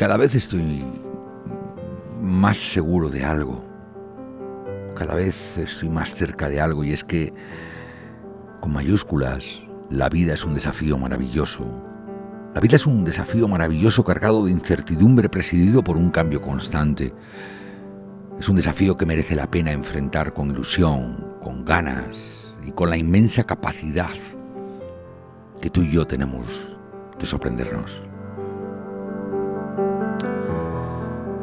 cada vez estoy más seguro de algo. Cada vez estoy más cerca de algo y es que, con mayúsculas, la vida es un desafío maravilloso. La vida es un desafío maravilloso cargado de incertidumbre presidido por un cambio constante. Es un desafío que merece la pena enfrentar con ilusión, con ganas y con la inmensa capacidad que tú y yo tenemos de sorprendernos.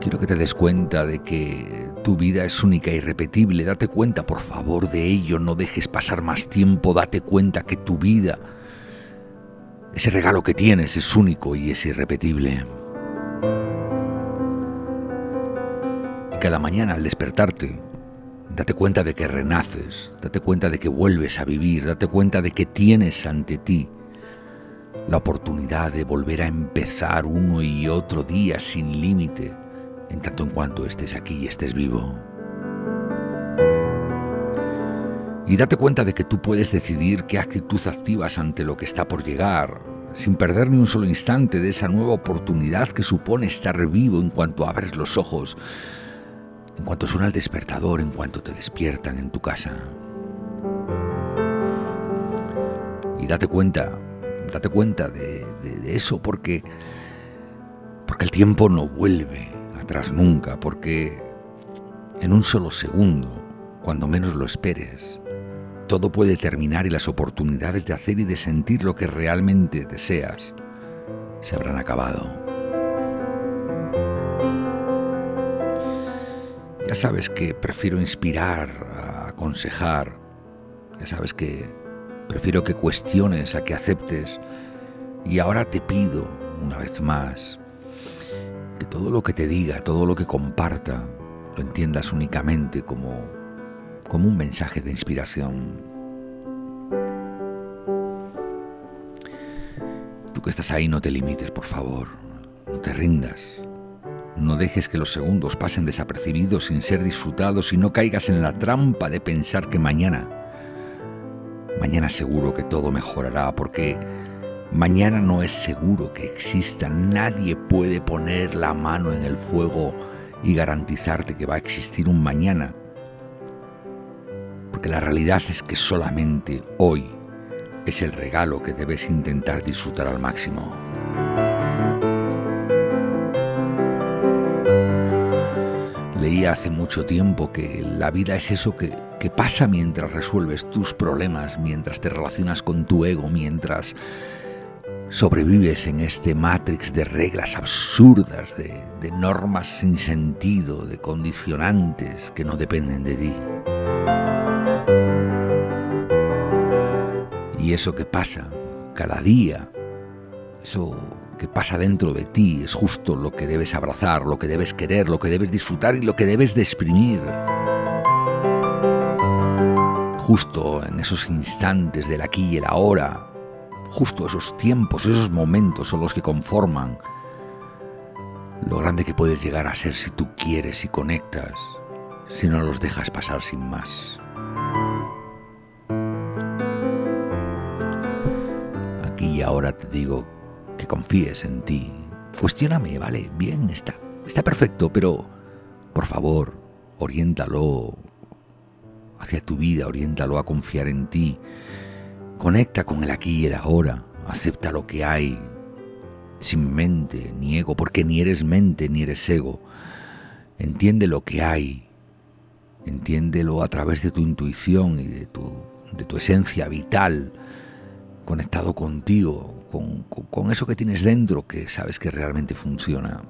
Quiero que te des cuenta de que tu vida es única y irrepetible. Date cuenta, por favor, de ello. No dejes pasar más tiempo. Date cuenta que tu vida, ese regalo que tienes, es único y es irrepetible. Y cada mañana al despertarte, date cuenta de que renaces. Date cuenta de que vuelves a vivir. Date cuenta de que tienes ante ti la oportunidad de volver a empezar uno y otro día sin límite en tanto en cuanto estés aquí y estés vivo. Y date cuenta de que tú puedes decidir qué actitud activas ante lo que está por llegar, sin perder ni un solo instante de esa nueva oportunidad que supone estar vivo en cuanto abres los ojos, en cuanto suena el despertador, en cuanto te despiertan en tu casa. Y date cuenta, date cuenta de, eso porque, porque el tiempo no vuelve atrás nunca, porque en un solo segundo, cuando menos lo esperes, todo puede terminar y las oportunidades de hacer y de sentir lo que realmente deseas se habrán acabado. Ya sabes que prefiero inspirar aconsejar. Ya sabes que prefiero que cuestiones a que aceptes. Y ahora te pido, una vez más, que todo lo que te diga, todo lo que comparta, lo entiendas únicamente como, como un mensaje de inspiración. Tú que estás ahí, no te limites, por favor, no te rindas. No dejes que los segundos pasen desapercibidos sin ser disfrutados y no caigas en la trampa de pensar que mañana, mañana seguro que todo mejorará, porque Mañana no es seguro que exista, nadie puede poner la mano en el fuego y garantizarte que va a existir un mañana. Porque la realidad es que solamente hoy es el regalo que debes intentar disfrutar al máximo. Leí hace mucho tiempo que la vida es eso que, que pasa mientras resuelves tus problemas, mientras te relacionas con tu ego, mientras sobrevives en este matrix de reglas absurdas, de, normas sin sentido, de condicionantes que no dependen de ti. Y eso que pasa cada día, eso que pasa dentro de ti, es justo lo que debes abrazar, lo que debes querer, lo que debes disfrutar y lo que debes de exprimir. Justo en esos instantes del aquí y el ahora, justo esos tiempos, esos momentos son los que conforman lo grande que puedes llegar a ser si tú quieres y conectas, si no los dejas pasar sin más. Aquí y ahora te digo que confíes en ti. Cuestióname, vale, bien, está, está perfecto, pero por favor, oriéntalo hacia tu vida, oriéntalo a confiar en ti Conecta con el aquí y el ahora. Acepta lo que hay, sin mente ni ego, porque ni eres mente ni eres ego. Entiende lo que hay. Entiéndelo a través de tu intuición y de tu, de tu esencia vital, conectado contigo, con, con eso que tienes dentro que sabes que realmente funciona.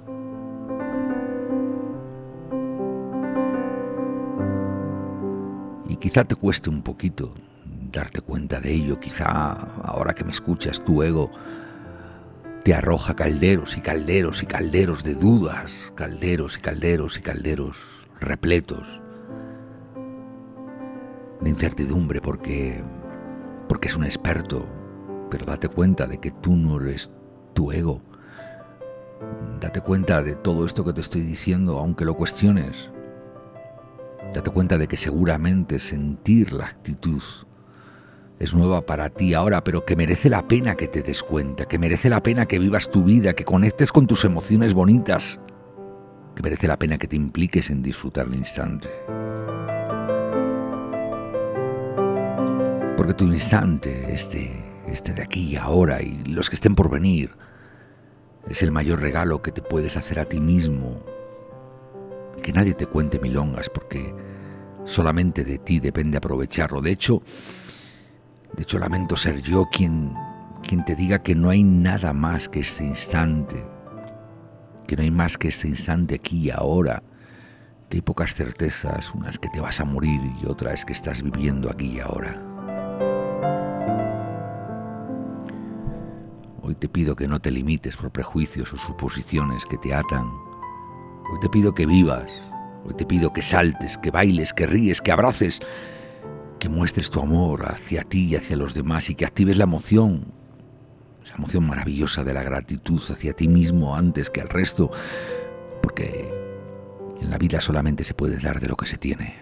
Y quizá te cueste un poquito darte cuenta de ello. Quizá ahora que me escuchas, tu ego te arroja calderos y calderos y calderos de dudas, calderos y calderos y calderos repletos de incertidumbre porque porque es un experto, pero date cuenta de que tú no eres tu ego. Date cuenta de todo esto que te estoy diciendo, aunque lo cuestiones. Date cuenta de que seguramente sentir la actitud es nueva para ti ahora, pero que merece la pena que te des cuenta, que merece la pena que vivas tu vida, que conectes con tus emociones bonitas, que merece la pena que te impliques en disfrutar el instante. Porque tu instante, este, este de aquí y ahora y los que estén por venir, es el mayor regalo que te puedes hacer a ti mismo. Y que nadie te cuente milongas, porque solamente de ti depende aprovecharlo. De hecho, de hecho lamento ser yo quien, quien te diga que no hay nada más que este instante, que no hay más que este instante aquí y ahora, que hay pocas certezas, unas que te vas a morir y otras que estás viviendo aquí y ahora. Hoy te pido que no te limites por prejuicios o suposiciones que te atan. Hoy te pido que vivas. Hoy te pido que saltes, que bailes, que ríes, que abraces, que muestres tu amor hacia ti y hacia los demás y que actives la emoción, esa emoción maravillosa de la gratitud hacia ti mismo antes que al resto, porque en la vida solamente se puede dar de lo que se tiene.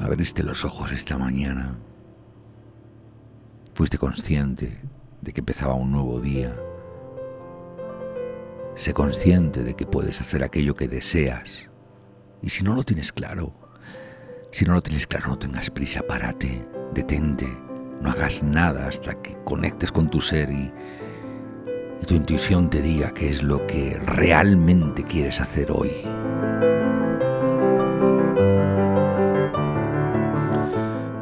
Abriste los ojos esta mañana Fuiste consciente de que empezaba un nuevo día. Sé consciente de que puedes hacer aquello que deseas. Y si no lo tienes claro, si no lo tienes claro, no tengas prisa, párate, detente, no hagas nada hasta que conectes con tu ser y, y tu intuición te diga qué es lo que realmente quieres hacer hoy.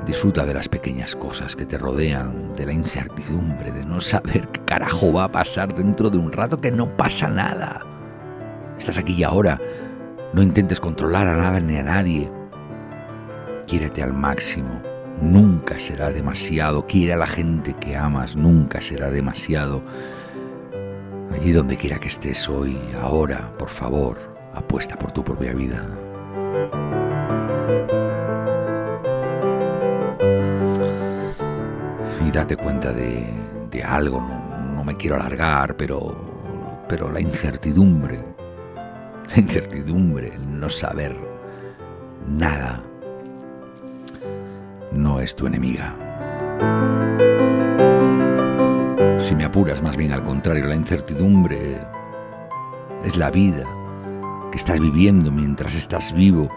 Disfruta de las pequeñas cosas que te rodean, de la incertidumbre, de no saber qué carajo va a pasar dentro de un rato que no pasa nada. Estás aquí y ahora. No intentes controlar a nada ni a nadie. Quiérete al máximo. Nunca será demasiado. Quiere a la gente que amas. Nunca será demasiado. Allí donde quiera que estés hoy, ahora, por favor, apuesta por tu propia vida. y date cuenta de, algo. No, me quiero alargar, pero, pero la incertidumbre, la incertidumbre, el no saber nada, no es tu enemiga. Si me apuras, más bien al contrario, la incertidumbre es la vida que estás viviendo mientras estás vivo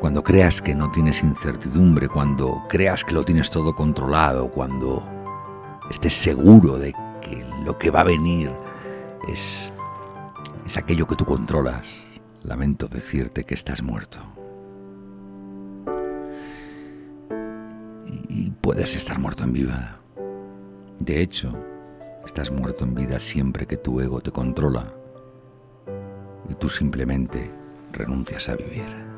cuando creas que no tienes incertidumbre, cuando creas que lo tienes todo controlado, cuando estés seguro de que lo que va a venir es, es aquello que tú controlas, lamento decirte que estás muerto. Y, puedes estar muerto en vida. De hecho, estás muerto en vida siempre que tu ego te controla y tú simplemente renuncias a vivir.